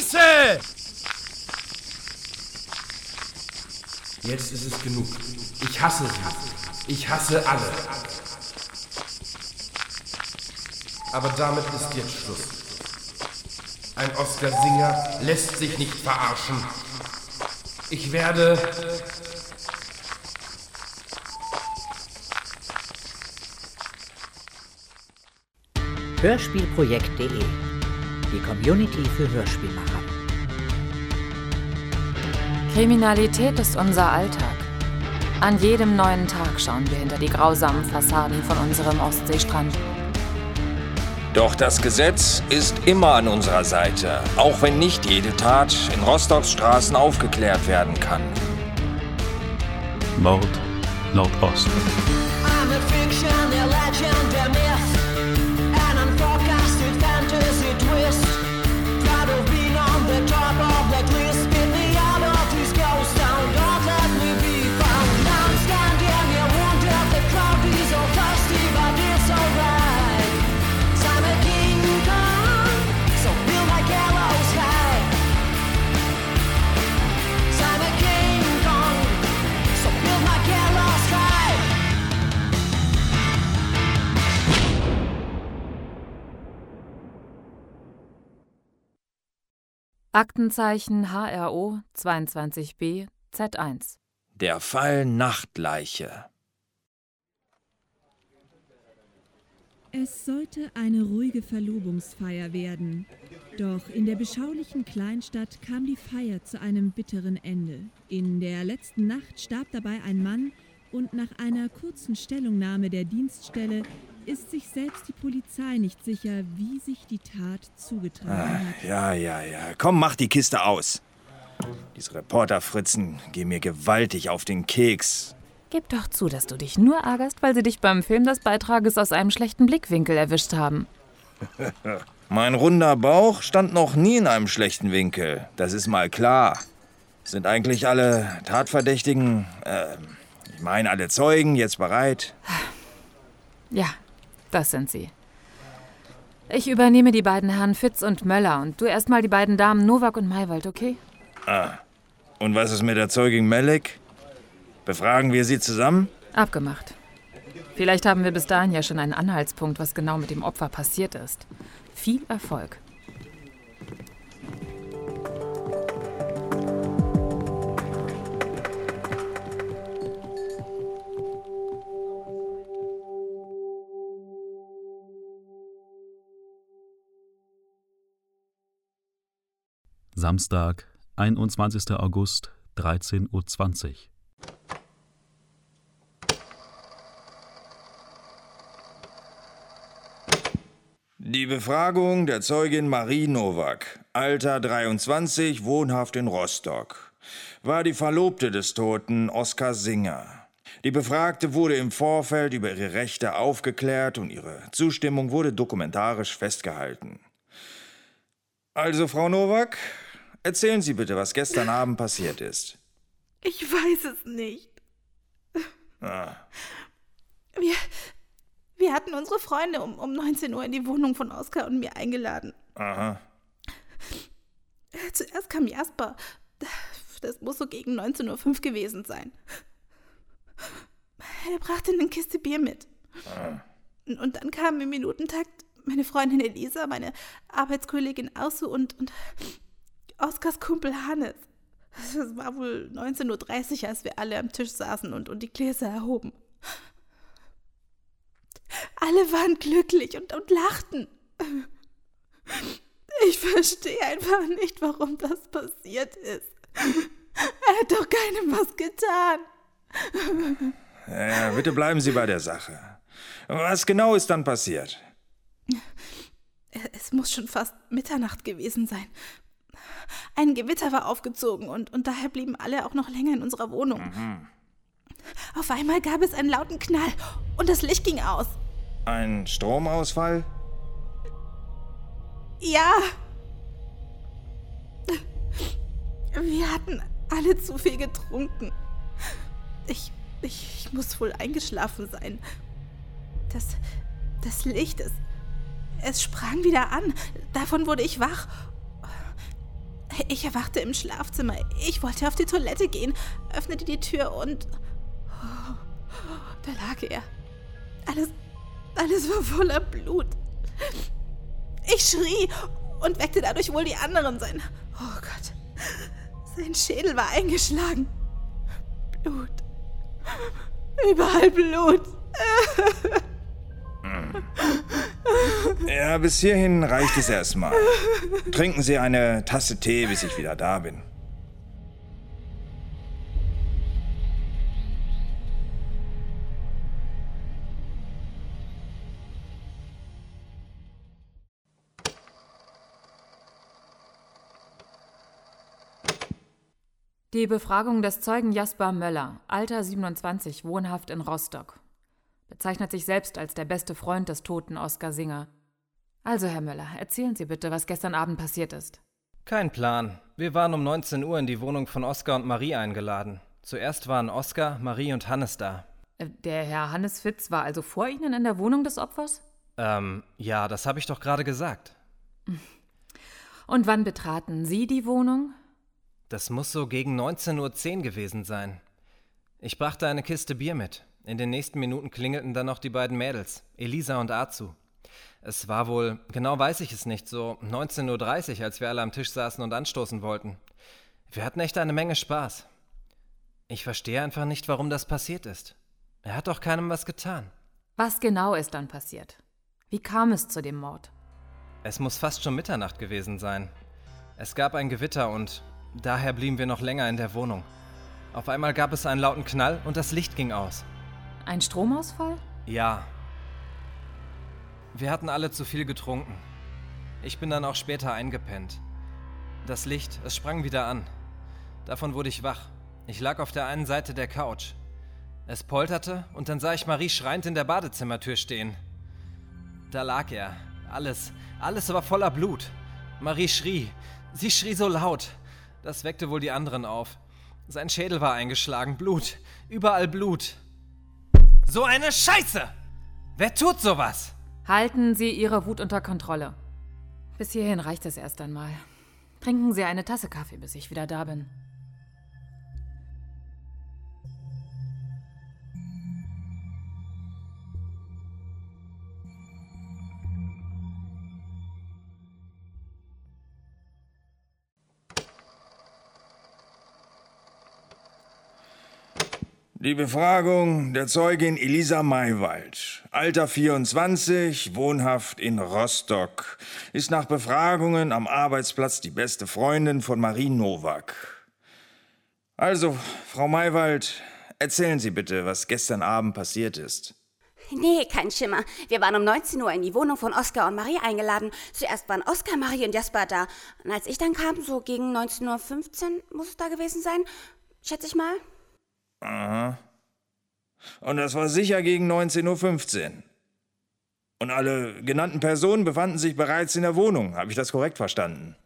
Scheiße! Jetzt ist es genug. Ich hasse sie. Ich hasse alle. Aber damit ist jetzt Schluss. Ein Oscar-Singer lässt sich nicht verarschen. Ich werde Hörspielprojekt.de Die Community für Hörspielmacher. Kriminalität ist unser Alltag. An jedem neuen Tag schauen wir hinter die grausamen Fassaden von unserem Ostseestrand. Doch das Gesetz ist immer an unserer Seite, auch wenn nicht jede Tat in Rostocks Straßen aufgeklärt werden kann. Mord Nordost. I'm a fiction, a legend, a Aktenzeichen HRO 22b Z1. Der Fall Nachtleiche. Es sollte eine ruhige Verlobungsfeier werden. Doch in der beschaulichen Kleinstadt kam die Feier zu einem bitteren Ende. In der letzten Nacht starb dabei ein Mann und nach einer kurzen Stellungnahme der Dienststelle ist sich selbst die Polizei nicht sicher, wie sich die Tat zugetragen hat. Ja, ja, ja. Komm, mach die Kiste aus. Diese Reporterfritzen gehen mir gewaltig auf den Keks. Gib doch zu, dass du dich nur ärgerst, weil sie dich beim Film des Beitrages aus einem schlechten Blickwinkel erwischt haben. Mein runder Bauch stand noch nie in einem schlechten Winkel. Das ist mal klar. Sind eigentlich alle Tatverdächtigen, äh, ich meine alle Zeugen, jetzt bereit? Ja, das sind sie. Ich übernehme die beiden Herren Fitz und Möller und du erstmal die beiden Damen Nowak und Maywald, okay? Und was ist mit der Zeugin Melek? Befragen wir sie zusammen? Abgemacht. Vielleicht haben wir bis dahin ja schon einen Anhaltspunkt, was genau mit dem Opfer passiert ist. Viel Erfolg. Samstag, 21. August, 13.20 Uhr. Die Befragung der Zeugin Marie Nowak, Alter 23, wohnhaft in Rostock, war die Verlobte des Toten Oskar Singer. Die Befragte wurde im Vorfeld über ihre Rechte aufgeklärt und ihre Zustimmung wurde dokumentarisch festgehalten. Also, Frau Nowak, erzählen Sie bitte, was gestern Abend passiert ist. Ich weiß es nicht. Ah, Wir, wir hatten unsere Freunde um, um 19 Uhr in die Wohnung von Oskar und mir eingeladen. aha. Zuerst kam Jasper. Das muss so gegen 19.05 Uhr gewesen sein. Er brachte eine Kiste Bier mit. Und dann kamen im Minutentakt meine Freundin Elisa, meine Arbeitskollegin Ausu und, und Oskars Kumpel Hannes. Es war wohl 19.30 Uhr, als wir alle am Tisch saßen und, und die Gläser erhoben. Alle waren glücklich und, und lachten. Ich verstehe einfach nicht, warum das passiert ist. Er hat doch keinem was getan. Ja, bitte bleiben Sie bei der Sache. Was genau ist dann passiert? Es muss schon fast Mitternacht gewesen sein. Ein Gewitter war aufgezogen und, und daher blieben alle auch noch länger in unserer Wohnung. Auf einmal gab es einen lauten Knall und das Licht ging aus. Ein Stromausfall? Ja. Wir hatten alle zu viel getrunken. Ich, ich, ich muss wohl eingeschlafen sein. Das, das Licht, es, es sprang wieder an. Davon wurde ich wach. Ich erwachte im Schlafzimmer. Ich wollte auf die Toilette gehen, öffnete die Tür und. Oh, da lag er. Alles. Alles war voller Blut. Ich schrie und weckte dadurch wohl die anderen. Sein. Oh Gott. Sein Schädel war eingeschlagen. Blut. Überall Blut. Ja, bis hierhin reicht es erstmal. Trinken Sie eine Tasse Tee, bis ich wieder da bin. Die Befragung des Zeugen Jasper Möller, Alter 27, wohnhaft in Rostock. Bezeichnet sich selbst als der beste Freund des toten Oskar Singer. Also, Herr Möller, erzählen Sie bitte, was gestern Abend passiert ist. Kein Plan. Wir waren um 19 Uhr in die Wohnung von Oskar und Marie eingeladen. Zuerst waren Oskar, Marie und Hannes da. Äh, Der Herr Hannes Fitz war also vor Ihnen in der Wohnung des Opfers? Ähm, ja, das habe ich doch gerade gesagt. Und wann betraten Sie die Wohnung? Das muss so gegen 19.10 Uhr gewesen sein. Ich brachte eine Kiste Bier mit. In den nächsten Minuten klingelten dann noch die beiden Mädels, Elisa und Azu. Es war wohl, genau weiß ich es nicht, so 19.30 Uhr, als wir alle am Tisch saßen und anstoßen wollten. Wir hatten echt eine Menge Spaß. Ich verstehe einfach nicht, warum das passiert ist. Er hat doch keinem was getan. Was genau ist dann passiert? Wie kam es zu dem Mord? Es muss fast schon Mitternacht gewesen sein. Es gab ein Gewitter und daher blieben wir noch länger in der Wohnung. Auf einmal gab es einen lauten Knall und das Licht ging aus. Ein Stromausfall? Ja. Wir hatten alle zu viel getrunken. Ich bin dann auch später eingepennt. Das Licht, es sprang wieder an. Davon wurde ich wach. Ich lag auf der einen Seite der Couch. Es polterte und dann sah ich Marie schreiend in der Badezimmertür stehen. Da lag er. Alles, alles war voller Blut. Marie schrie. Sie schrie so laut. Das weckte wohl die anderen auf. Sein Schädel war eingeschlagen. Blut. Überall Blut. So eine Scheiße! Wer tut sowas? Halten Sie Ihre Wut unter Kontrolle. Bis hierhin reicht es erst einmal. Trinken Sie eine Tasse Kaffee, bis ich wieder da bin. Die Befragung der Zeugin Elisa Maywald, Alter 24, wohnhaft in Rostock, ist nach Befragungen am Arbeitsplatz die beste Freundin von Marie Nowak. Also, Frau Maywald, erzählen Sie bitte, was gestern Abend passiert ist. Nee, kein Schimmer. Wir waren um 19 Uhr in die Wohnung von Oskar und Marie eingeladen. Zuerst waren Oskar, Marie und Jasper da. Und als ich dann kam, so gegen 19.15 Uhr muss es da gewesen sein, schätze ich mal. Aha. Und das war sicher gegen 19.15 Uhr. Und alle genannten Personen befanden sich bereits in der Wohnung. Habe ich das korrekt verstanden?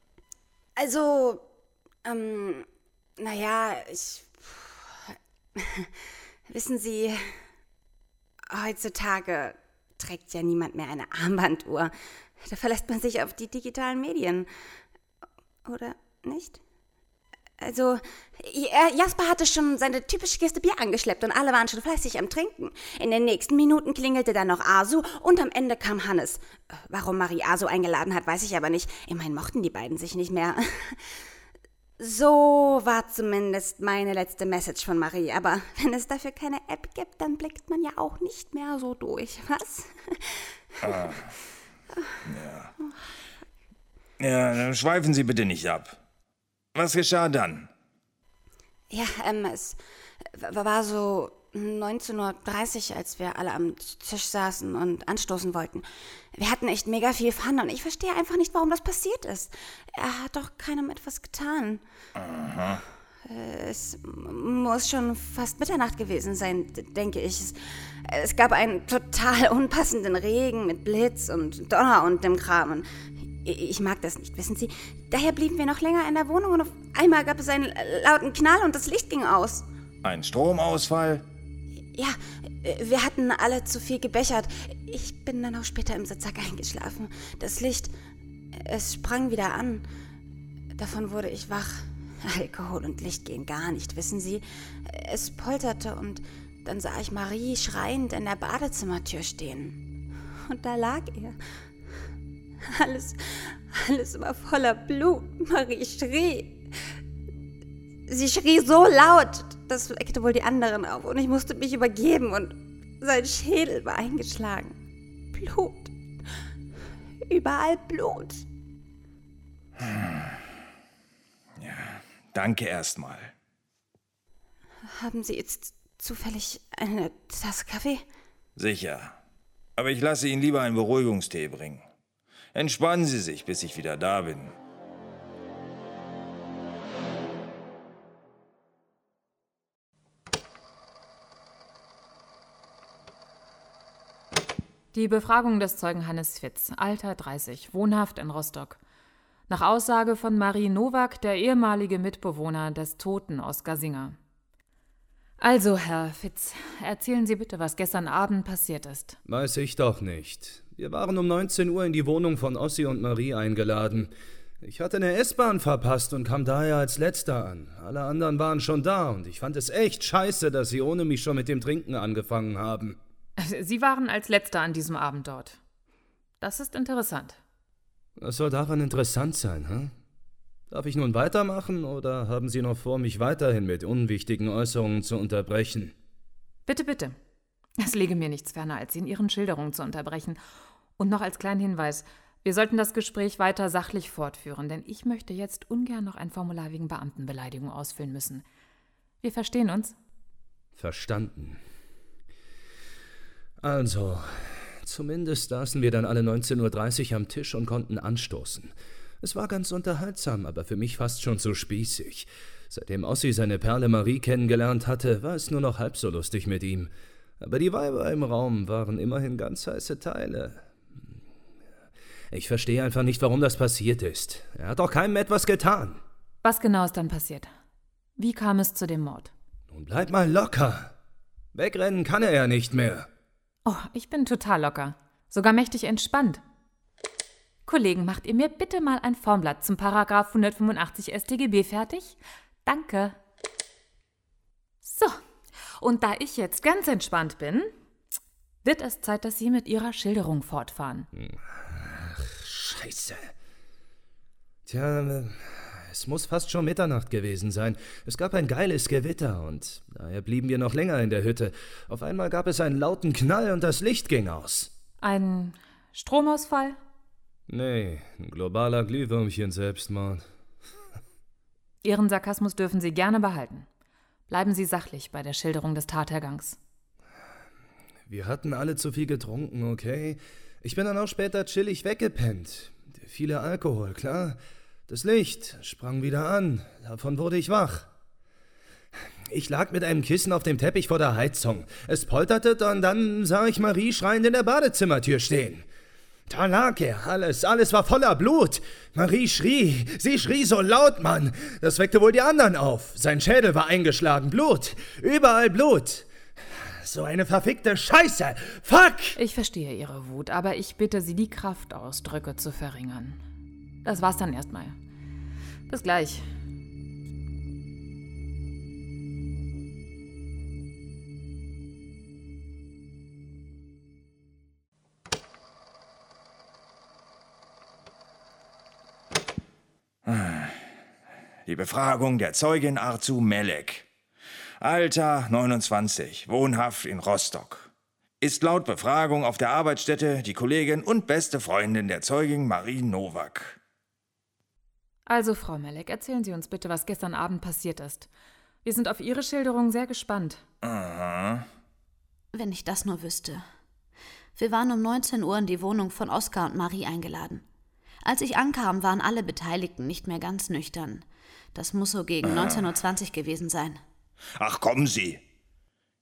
Also, ähm, naja, ich. Wissen Sie, heutzutage trägt ja niemand mehr eine Armbanduhr. Da verlässt man sich auf die digitalen Medien. Oder nicht? Also, ja, Jasper hatte schon seine typische Kiste Bier angeschleppt und alle waren schon fleißig am Trinken. In den nächsten Minuten klingelte dann noch Asu und am Ende kam Hannes. Warum Marie Asu eingeladen hat, weiß ich aber nicht. Immerhin mochten die beiden sich nicht mehr. So war zumindest meine letzte Message von Marie. Aber wenn es dafür keine App gibt, dann blickt man ja auch nicht mehr so durch, was? Ah. Ja. Ja, dann schweifen Sie bitte nicht ab. Was geschah dann? Ja, ähm, es war so 19.30 Uhr, als wir alle am Tisch saßen und anstoßen wollten. Wir hatten echt mega viel Fun und ich verstehe einfach nicht, warum das passiert ist. Er hat doch keinem etwas getan. Aha. Es muss schon fast Mitternacht gewesen sein, denke ich. Es, es gab einen total unpassenden Regen mit Blitz und Donner und dem Kram. Und ich mag das nicht, wissen Sie. Daher blieben wir noch länger in der Wohnung und auf einmal gab es einen lauten Knall und das Licht ging aus. Ein Stromausfall? Ja, äh, wir hatten alle zu viel gebechert. Ich bin dann auch später im Sitzsack eingeschlafen. Das Licht, es sprang wieder an. Davon wurde ich wach. Alkohol und Licht gehen gar nicht, wissen Sie. Es polterte und dann sah ich Marie schreiend in der Badezimmertür stehen. Und da lag er. Alles, alles war voller Blut. Marie schrie. Sie schrie so laut, das weckte wohl die anderen auf und ich musste mich übergeben und sein Schädel war eingeschlagen. Blut. Überall Blut. Danke erstmal. Haben Sie jetzt zufällig eine Tasse Kaffee? Sicher. Aber ich lasse Ihnen lieber einen Beruhigungstee bringen. Entspannen Sie sich, bis ich wieder da bin. Die Befragung des Zeugen Hannes Fitz, Alter 30, wohnhaft in Rostock. Nach Aussage von Marie Nowak, der ehemalige Mitbewohner des toten Oskar Singer. Also, Herr Fitz, erzählen Sie bitte, was gestern Abend passiert ist. Weiß ich doch nicht. Wir waren um 19 Uhr in die Wohnung von Ossi und Marie eingeladen. Ich hatte eine S-Bahn verpasst und kam daher als letzter an. Alle anderen waren schon da und ich fand es echt scheiße, dass sie ohne mich schon mit dem Trinken angefangen haben. Sie waren als letzter an diesem Abend dort. Das ist interessant. Was soll daran interessant sein, hä? Darf ich nun weitermachen oder haben Sie noch vor, mich weiterhin mit unwichtigen Äußerungen zu unterbrechen? Bitte, bitte. Es lege mir nichts ferner, als Sie in Ihren Schilderungen zu unterbrechen. Und noch als kleinen Hinweis: Wir sollten das Gespräch weiter sachlich fortführen, denn ich möchte jetzt ungern noch ein Formular wegen Beamtenbeleidigung ausfüllen müssen. Wir verstehen uns? Verstanden. Also, zumindest saßen wir dann alle 19.30 Uhr am Tisch und konnten anstoßen. Es war ganz unterhaltsam, aber für mich fast schon zu spießig. Seitdem Ossi seine Perle Marie kennengelernt hatte, war es nur noch halb so lustig mit ihm. Aber die Weiber im Raum waren immerhin ganz heiße Teile. Ich verstehe einfach nicht, warum das passiert ist. Er hat doch keinem etwas getan. Was genau ist dann passiert? Wie kam es zu dem Mord? Nun bleib mal locker. Wegrennen kann er ja nicht mehr. Oh, ich bin total locker. Sogar mächtig entspannt. Kollegen, macht ihr mir bitte mal ein Formblatt zum Paragraph 185 StGB fertig? Danke. So, und da ich jetzt ganz entspannt bin, wird es Zeit, dass Sie mit Ihrer Schilderung fortfahren. Ach, scheiße. Tja, es muss fast schon Mitternacht gewesen sein. Es gab ein geiles Gewitter und daher blieben wir noch länger in der Hütte. Auf einmal gab es einen lauten Knall und das Licht ging aus. Ein Stromausfall? Nee, ein globaler Glühwürmchen-Selbstmord. Ihren Sarkasmus dürfen Sie gerne behalten. Bleiben Sie sachlich bei der Schilderung des Tathergangs. Wir hatten alle zu viel getrunken, okay? Ich bin dann auch später chillig weggepennt. Viele Alkohol, klar. Das Licht sprang wieder an. Davon wurde ich wach. Ich lag mit einem Kissen auf dem Teppich vor der Heizung. Es polterte und dann sah ich Marie schreiend in der Badezimmertür stehen. Er, alles, alles war voller Blut. Marie schrie, sie schrie so laut, Mann. Das weckte wohl die anderen auf. Sein Schädel war eingeschlagen, Blut, überall Blut. So eine verfickte Scheiße. Fuck! Ich verstehe Ihre Wut, aber ich bitte Sie, die Kraftausdrücke zu verringern. Das war's dann erstmal. Bis gleich. Die Befragung der Zeugin Arzu Melek. Alter 29, wohnhaft in Rostock. Ist laut Befragung auf der Arbeitsstätte die Kollegin und beste Freundin der Zeugin Marie Nowak. Also, Frau Melek, erzählen Sie uns bitte, was gestern Abend passiert ist. Wir sind auf Ihre Schilderung sehr gespannt. Aha. Wenn ich das nur wüsste. Wir waren um 19 Uhr in die Wohnung von Oskar und Marie eingeladen. Als ich ankam, waren alle Beteiligten nicht mehr ganz nüchtern. Das muss so gegen 19.20 Uhr gewesen sein. Ach, kommen Sie.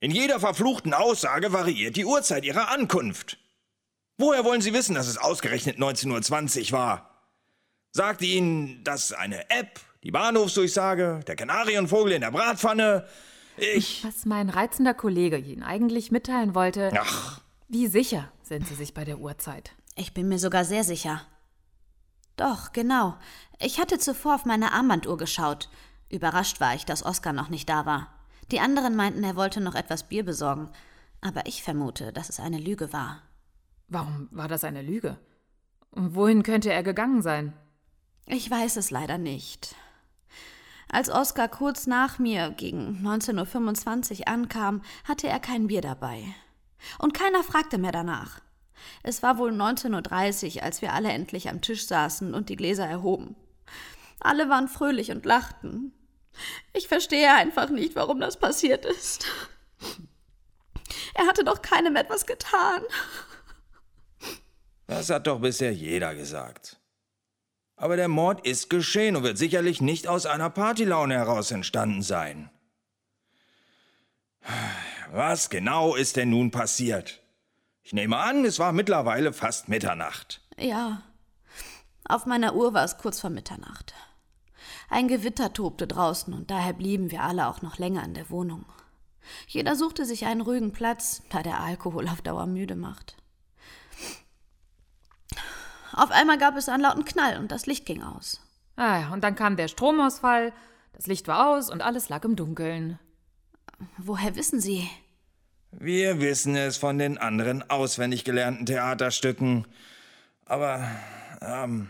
In jeder verfluchten Aussage variiert die Uhrzeit Ihrer Ankunft. Woher wollen Sie wissen, dass es ausgerechnet 19.20 Uhr war? Sagte Ihnen das eine App, die Bahnhofsdurchsage, der Kanarienvogel in der Bratpfanne? Ich. Was mein reizender Kollege Ihnen eigentlich mitteilen wollte. Ach. Wie sicher sind Sie sich bei der Uhrzeit? Ich bin mir sogar sehr sicher. Doch, genau. Ich hatte zuvor auf meine Armbanduhr geschaut. Überrascht war ich, dass Oskar noch nicht da war. Die anderen meinten, er wollte noch etwas Bier besorgen. Aber ich vermute, dass es eine Lüge war. Warum war das eine Lüge? Und wohin könnte er gegangen sein? Ich weiß es leider nicht. Als Oskar kurz nach mir gegen 19.25 Uhr ankam, hatte er kein Bier dabei. Und keiner fragte mehr danach. Es war wohl 19.30 Uhr, als wir alle endlich am Tisch saßen und die Gläser erhoben. Alle waren fröhlich und lachten. Ich verstehe einfach nicht, warum das passiert ist. Er hatte doch keinem etwas getan. Das hat doch bisher jeder gesagt. Aber der Mord ist geschehen und wird sicherlich nicht aus einer Partylaune heraus entstanden sein. Was genau ist denn nun passiert? Ich nehme an, es war mittlerweile fast Mitternacht. Ja. Auf meiner Uhr war es kurz vor Mitternacht. Ein Gewitter tobte draußen und daher blieben wir alle auch noch länger in der Wohnung. Jeder suchte sich einen ruhigen Platz, da der Alkohol auf Dauer müde macht. Auf einmal gab es einen lauten Knall und das Licht ging aus. Ah, und dann kam der Stromausfall, das Licht war aus und alles lag im Dunkeln. Woher wissen Sie? Wir wissen es von den anderen auswendig gelernten Theaterstücken. Aber, ähm,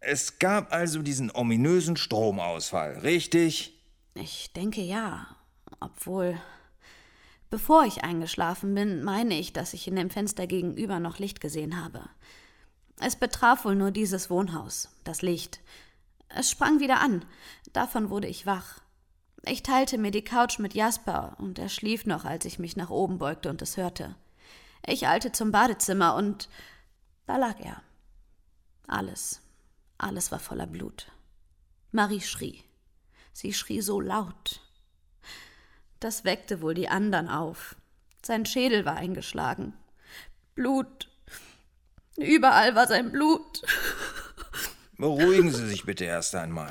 es gab also diesen ominösen Stromausfall, richtig? Ich denke ja. Obwohl, bevor ich eingeschlafen bin, meine ich, dass ich in dem Fenster gegenüber noch Licht gesehen habe. Es betraf wohl nur dieses Wohnhaus, das Licht. Es sprang wieder an. Davon wurde ich wach. Ich teilte mir die Couch mit Jasper und er schlief noch, als ich mich nach oben beugte und es hörte. Ich eilte zum Badezimmer und da lag er. Alles, alles war voller Blut. Marie schrie. Sie schrie so laut. Das weckte wohl die anderen auf. Sein Schädel war eingeschlagen. Blut. Überall war sein Blut. Beruhigen Sie sich bitte erst einmal.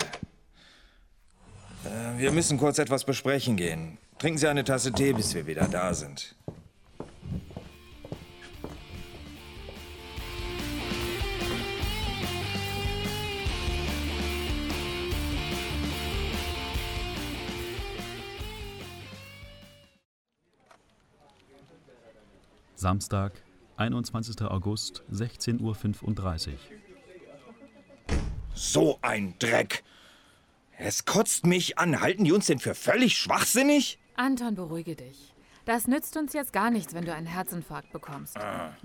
Äh, wir müssen kurz etwas besprechen gehen. Trinken Sie eine Tasse Tee, bis wir wieder da sind. Samstag, 21. August, 16.35 Uhr. So ein Dreck! Es kotzt mich an. Halten die uns denn für völlig schwachsinnig? Anton, beruhige dich. Das nützt uns jetzt gar nichts, wenn du einen Herzinfarkt bekommst. Ah.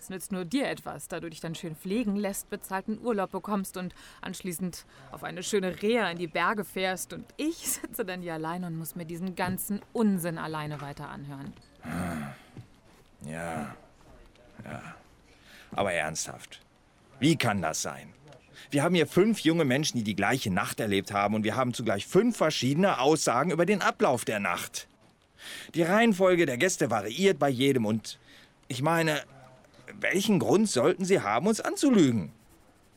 Es nützt nur dir etwas, da du dich dann schön pflegen lässt, bezahlten Urlaub bekommst und anschließend auf eine schöne Reha in die Berge fährst. Und ich sitze dann hier allein und muss mir diesen ganzen Unsinn alleine weiter anhören. Ja. Ja. Aber ernsthaft. Wie kann das sein? Wir haben hier fünf junge Menschen, die die gleiche Nacht erlebt haben und wir haben zugleich fünf verschiedene Aussagen über den Ablauf der Nacht. Die Reihenfolge der Gäste variiert bei jedem und ich meine, welchen Grund sollten sie haben, uns anzulügen?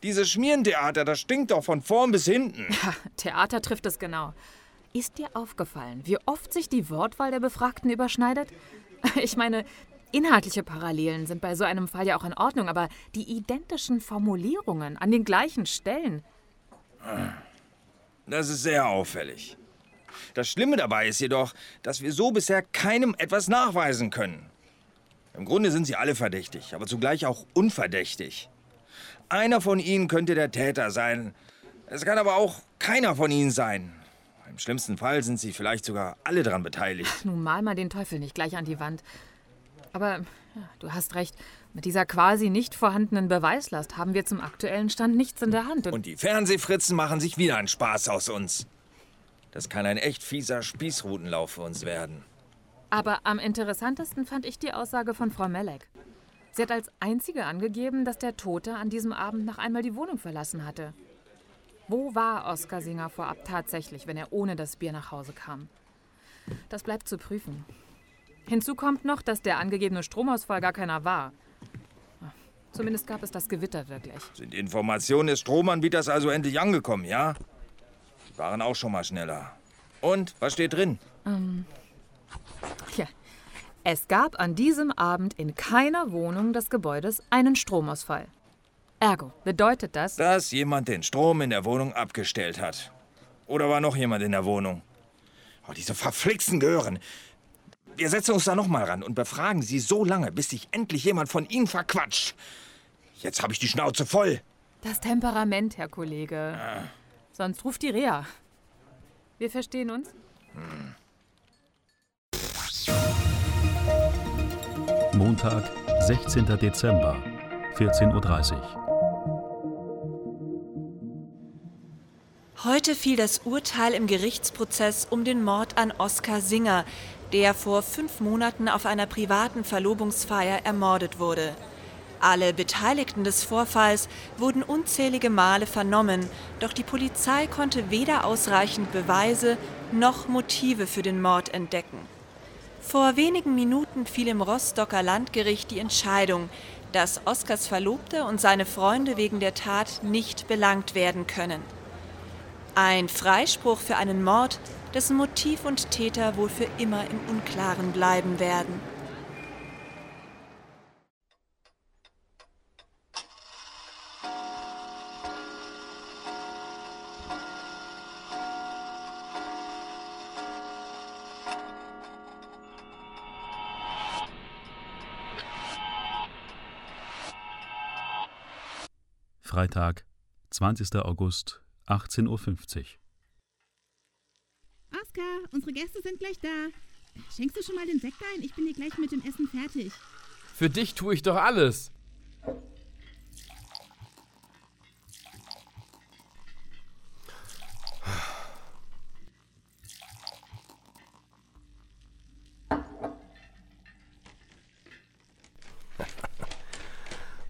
Dieses Schmierentheater, das stinkt doch von vorn bis hinten. Ja, Theater trifft es genau. Ist dir aufgefallen, wie oft sich die Wortwahl der Befragten überschneidet? Ich meine, inhaltliche Parallelen sind bei so einem Fall ja auch in Ordnung, aber die identischen Formulierungen an den gleichen Stellen. Das ist sehr auffällig. Das Schlimme dabei ist jedoch, dass wir so bisher keinem etwas nachweisen können. Im Grunde sind sie alle verdächtig, aber zugleich auch unverdächtig. Einer von ihnen könnte der Täter sein. Es kann aber auch keiner von ihnen sein. Im schlimmsten Fall sind sie vielleicht sogar alle daran beteiligt. Nun mal mal den Teufel nicht gleich an die Wand. Aber ja, du hast recht, mit dieser quasi nicht vorhandenen Beweislast haben wir zum aktuellen Stand nichts in der Hand. Und die Fernsehfritzen machen sich wieder einen Spaß aus uns. Das kann ein echt fieser Spießrutenlauf für uns werden. Aber am interessantesten fand ich die Aussage von Frau Melek. Sie hat als einzige angegeben, dass der Tote an diesem Abend noch einmal die Wohnung verlassen hatte. Wo war Oskar Singer vorab tatsächlich, wenn er ohne das Bier nach Hause kam? Das bleibt zu prüfen. Hinzu kommt noch, dass der angegebene Stromausfall gar keiner war. Zumindest gab es das Gewitter wirklich. Sind Informationen des Stromanbieters also endlich angekommen, ja? Die waren auch schon mal schneller. Und, was steht drin? Ähm, ja. Es gab an diesem Abend in keiner Wohnung des Gebäudes einen Stromausfall. Ergo, bedeutet das? Dass jemand den Strom in der Wohnung abgestellt hat. Oder war noch jemand in der Wohnung? Oh, diese verflixten Gehören. Wir setzen uns da noch mal ran und befragen sie so lange, bis sich endlich jemand von ihnen verquatscht. Jetzt habe ich die Schnauze voll. Das Temperament, Herr Kollege. Sonst ruft die Rea. Wir verstehen uns? Montag, 16. Dezember, 14.30 Uhr. Heute fiel das Urteil im Gerichtsprozess um den Mord an Oskar Singer, der vor fünf Monaten auf einer privaten Verlobungsfeier ermordet wurde. Alle Beteiligten des Vorfalls wurden unzählige Male vernommen, doch die Polizei konnte weder ausreichend Beweise noch Motive für den Mord entdecken. Vor wenigen Minuten fiel im Rostocker Landgericht die Entscheidung, dass Oskars Verlobte und seine Freunde wegen der Tat nicht belangt werden können. Ein Freispruch für einen Mord, dessen Motiv und Täter wohl für immer im Unklaren bleiben werden. Freitag, 20. August, 18.50 Uhr. Oskar, unsere Gäste sind gleich da. Schenkst du schon mal den Sekt ein? Ich bin hier gleich mit dem Essen fertig. Für dich tue ich doch alles.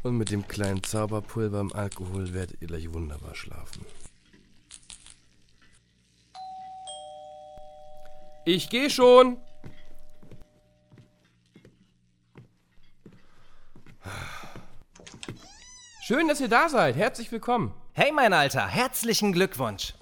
Und mit dem kleinen Zauberpulver im Alkohol werdet ihr gleich wunderbar schlafen. Ich gehe schon. Schön, dass ihr da seid. Herzlich willkommen. Hey, mein Alter, herzlichen Glückwunsch.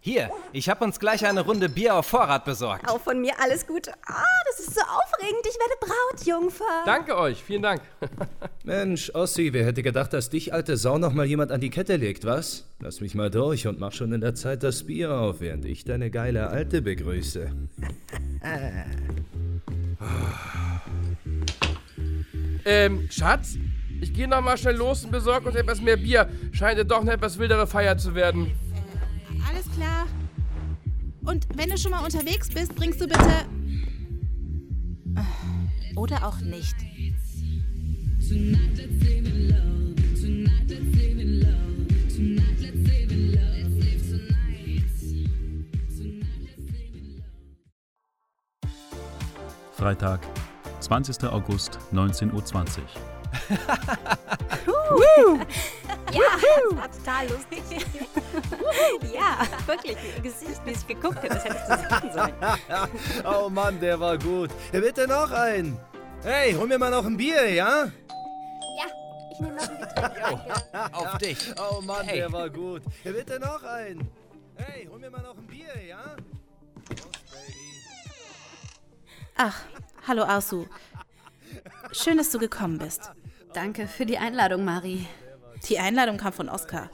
Hier, ich habe uns gleich eine Runde Bier auf Vorrat besorgt. Auch von mir alles Gute. Ah, das ist so aufregend. Ich werde Brautjungfer. Danke euch, vielen Dank. Mensch, Ossi, wer hätte gedacht, dass dich, alte Sau, noch mal jemand an die Kette legt, was? Lass mich mal durch und mach schon in der Zeit das Bier auf, während ich deine geile Alte begrüße. Ähm, Schatz, ich gehe noch mal schnell los und besorge uns etwas mehr Bier. Scheint ja doch eine etwas wildere Feier zu werden. Alles klar. Und wenn du schon mal unterwegs bist, bringst du bitte. Oder auch nicht. Freitag, 20. August, 19.20 Uhr. Ja, das war total lustig. ja, wirklich. Ihr Gesicht, wie ich geguckt habe, das hättest du sagen sollen. oh Mann, der war gut. Bitte noch einen. Hey, hol mir mal noch ein Bier, ja? Danke. Auf dich. Oh Mann, Hey. der war gut. Ja, bitte noch einen. Hey, hol mir mal noch ein Bier, ja? Ach, hallo Asu. Schön, dass du gekommen bist. Danke für die Einladung, Marie. Die Einladung kam von Oskar.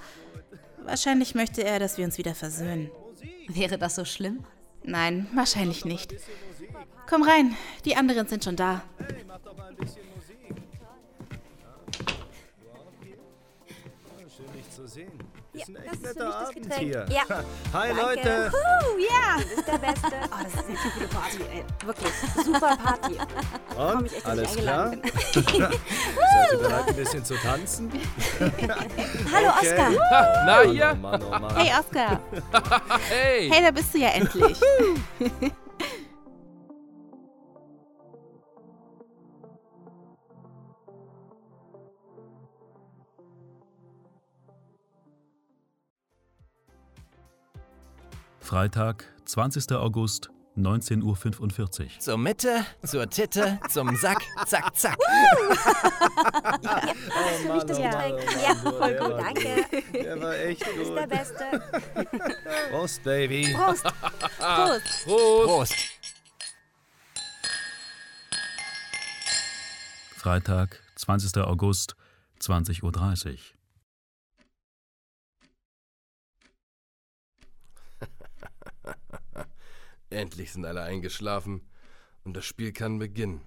Wahrscheinlich möchte er, dass wir uns wieder versöhnen. Wäre das so schlimm? Nein, wahrscheinlich nicht. Komm rein, die anderen sind schon da. Ist ein das echt netter Abend Getränk. hier. Ja. Hi, Danke. Leute. Huh, ja, das ist der Beste. Oh, das ist eine gute Party, ey. Wirklich, super Party. Komm Und? ich echt, Alles klar? Seid ihr bereit, ein bisschen zu tanzen? Hallo, Okay. Oskar. Na, Oh hier. Mann, oh Mann. Hey, Oskar. Hey. Hey, da bist du ja endlich. Freitag, 20. August, 19.45 Uhr. Zur Mitte, zur Titte, zum Sack, zack, zack. Oh Mann, das oh Mann, Getränk. oh Mann, Ja, du, voll gut, danke. Der war echt Das ist der gut. Beste. Prost, Baby. Prost. Prost. Prost. Prost. Freitag, 20. August, 20.30 Uhr. Endlich sind alle eingeschlafen und das Spiel kann beginnen.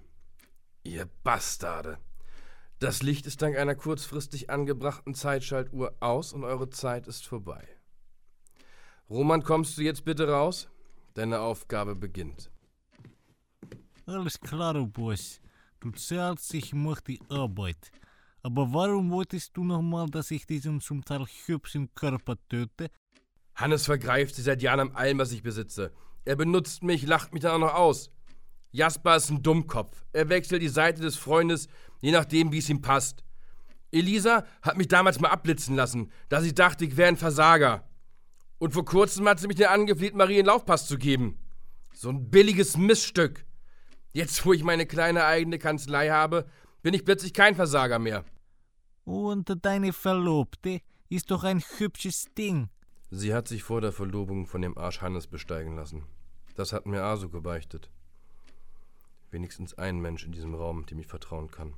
Ihr Bastarde. Das Licht ist dank einer kurzfristig angebrachten Zeitschaltuhr aus und eure Zeit ist vorbei. Roman, kommst du jetzt bitte raus? Deine Aufgabe beginnt. Alles klar, Boss. Du zahlst, ich mach die Arbeit. Aber warum wolltest du nochmal, dass ich diesen zum Teil hübschen Körper töte? Hannes vergreift sich seit Jahren an allem, was ich besitze. Er benutzt mich, lacht mich dann auch noch aus. Jasper ist ein Dummkopf. Er wechselt die Seite des Freundes, je nachdem, wie es ihm passt. Elisa hat mich damals mal abblitzen lassen, da sie dachte, ich wäre ein Versager. Und vor kurzem hat sie mich dann angefleht, Marie einen Laufpass zu geben. So ein billiges Missstück. Jetzt, wo ich meine kleine eigene Kanzlei habe, bin ich plötzlich kein Versager mehr. Und deine Verlobte ist doch ein hübsches Ding. Sie hat sich vor der Verlobung von dem Arsch Hannes besteigen lassen. Das hat mir Asu gebeichtet. Wenigstens ein Mensch in diesem Raum, dem ich vertrauen kann.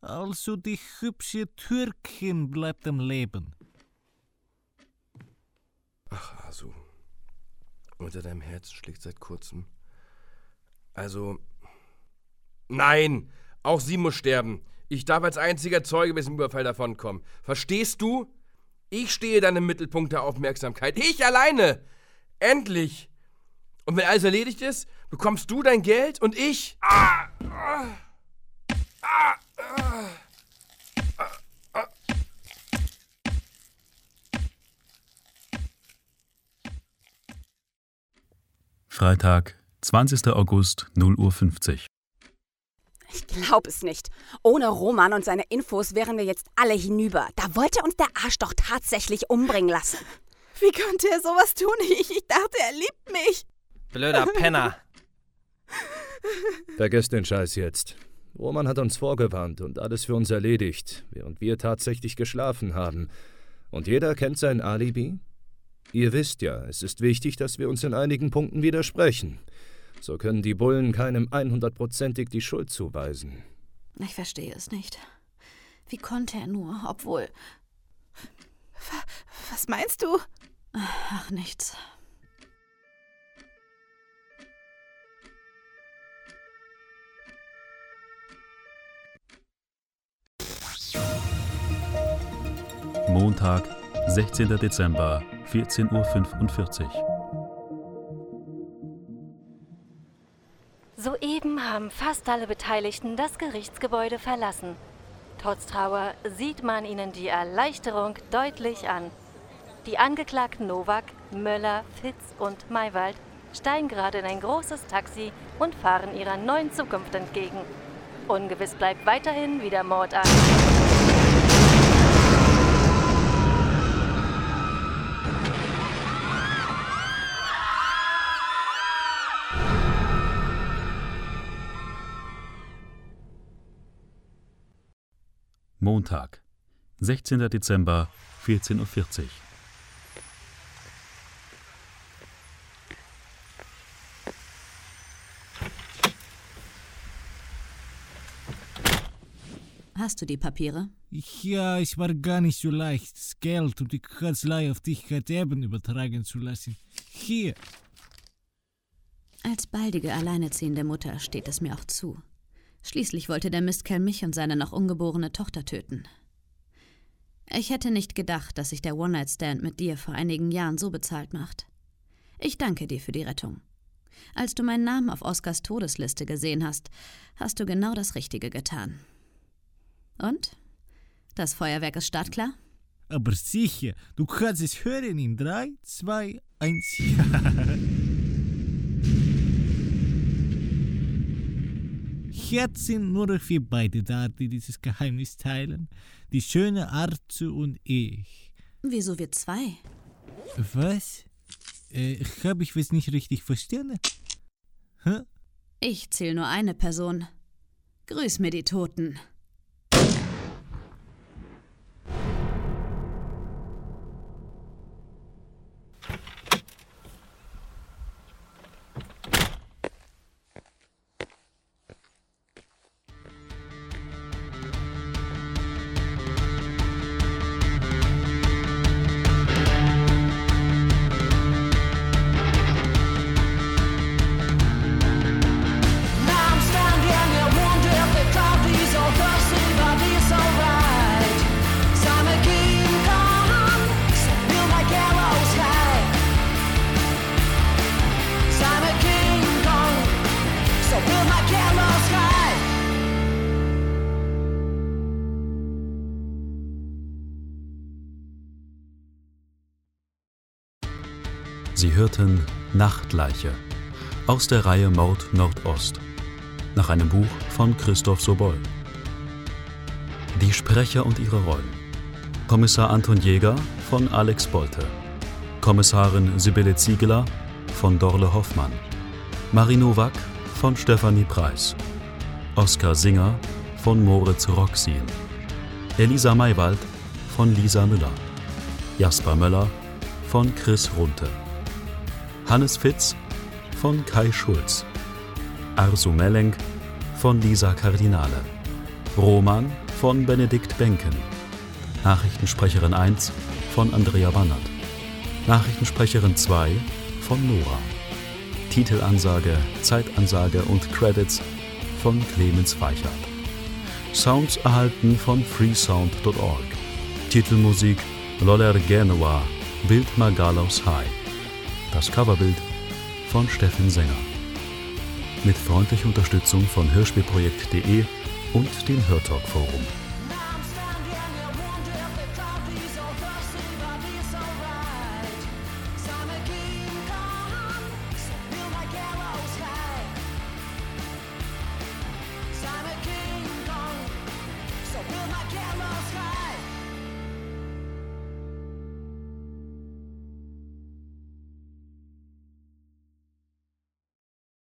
Also die hübsche Türkin bleibt am Leben. Ach, Asu. Unter deinem Herz schlägt seit kurzem. Also. Nein! Auch sie muss sterben. Ich darf als einziger Zeuge bis zum Überfall davonkommen. Verstehst du? Ich stehe dann im Mittelpunkt der Aufmerksamkeit. Ich alleine! Endlich! Und wenn alles erledigt ist, bekommst du dein Geld und ich. Freitag, 20. August, 0 Uhr 50. Ich glaube es nicht. Ohne Roman und seine Infos wären wir jetzt alle hinüber. Da wollte uns der Arsch doch tatsächlich umbringen lassen. Wie konnte er sowas tun? Ich, ich dachte, er liebt mich. Blöder Penner. Vergesst den Scheiß jetzt. Roman hat uns vorgewarnt und alles für uns erledigt, während wir tatsächlich geschlafen haben. Und jeder kennt sein Alibi? Ihr wisst ja, es ist wichtig, dass wir uns in einigen Punkten widersprechen. So können die Bullen keinem 100%ig die Schuld zuweisen. Ich verstehe es nicht. Wie konnte er nur, obwohl. Was meinst du? Ach, nichts. Montag, 16. Dezember, 14.45 Uhr. Soeben haben fast alle Beteiligten das Gerichtsgebäude verlassen. Trotz Trauer sieht man ihnen die Erleichterung deutlich an. Die Angeklagten Nowak, Möller, Fitz und Maywald steigen gerade in ein großes Taxi und fahren ihrer neuen Zukunft entgegen. Ungewiss bleibt weiterhin, wie der Mord an. Montag, 16. Dezember, 14.40 Uhr. Hast du die Papiere? Ja, es war gar nicht so leicht, das Geld und die Kanzlei auf dich hat eben übertragen zu lassen. Hier. Als baldige alleinerziehende Mutter steht es mir auch zu. Schließlich wollte der Mistkerl mich und seine noch ungeborene Tochter töten. Ich hätte nicht gedacht, dass sich der One-Night-Stand mit dir vor einigen Jahren so bezahlt macht. Ich danke dir für die Rettung. Als du meinen Namen auf Oskars Todesliste gesehen hast, hast du genau das Richtige getan. Und? Das Feuerwerk ist startklar? Aber sicher, du kannst es hören in 3, 2, 1. Jetzt sind nur noch wir beide da, die dieses Geheimnis teilen. Die schöne Arzu und ich. Wieso wir zwei? Was? Äh, Habe ich was nicht richtig verstanden? Hä? Ich zähle nur eine Person. Grüß mir die Toten. Sie hörten Nachtleiche aus der Reihe Mord Nordost nach einem Buch von Christoph Sobol. Die Sprecher und ihre Rollen. Kommissar Anton Jäger von Alex Bolte. Kommissarin Sibylle Ziegeler von Dorle Hoffmann. Marie Nowak von Stefanie Preis. Oskar Singer von Moritz Roxin. Elisa Maywald von Lisa Müller. Jasper Möller von Chris Runte. Hannes Fitz von Kai Schulz. Arsu Mellenk von Lisa Kardinale. Roman von Benedikt Benken. Nachrichtensprecherin 1 von Andrea Bannert. Nachrichtensprecherin 2 von Nora. Titelansage, Zeitansage und Credits von Clemens Weichert. Sounds erhalten von freesound.org. Titelmusik Loller Genua, Bild Magalos High. Das Coverbild von Steffen Sänger. Mit freundlicher Unterstützung von hörspielprojekt.de und dem Hörtalk Forum.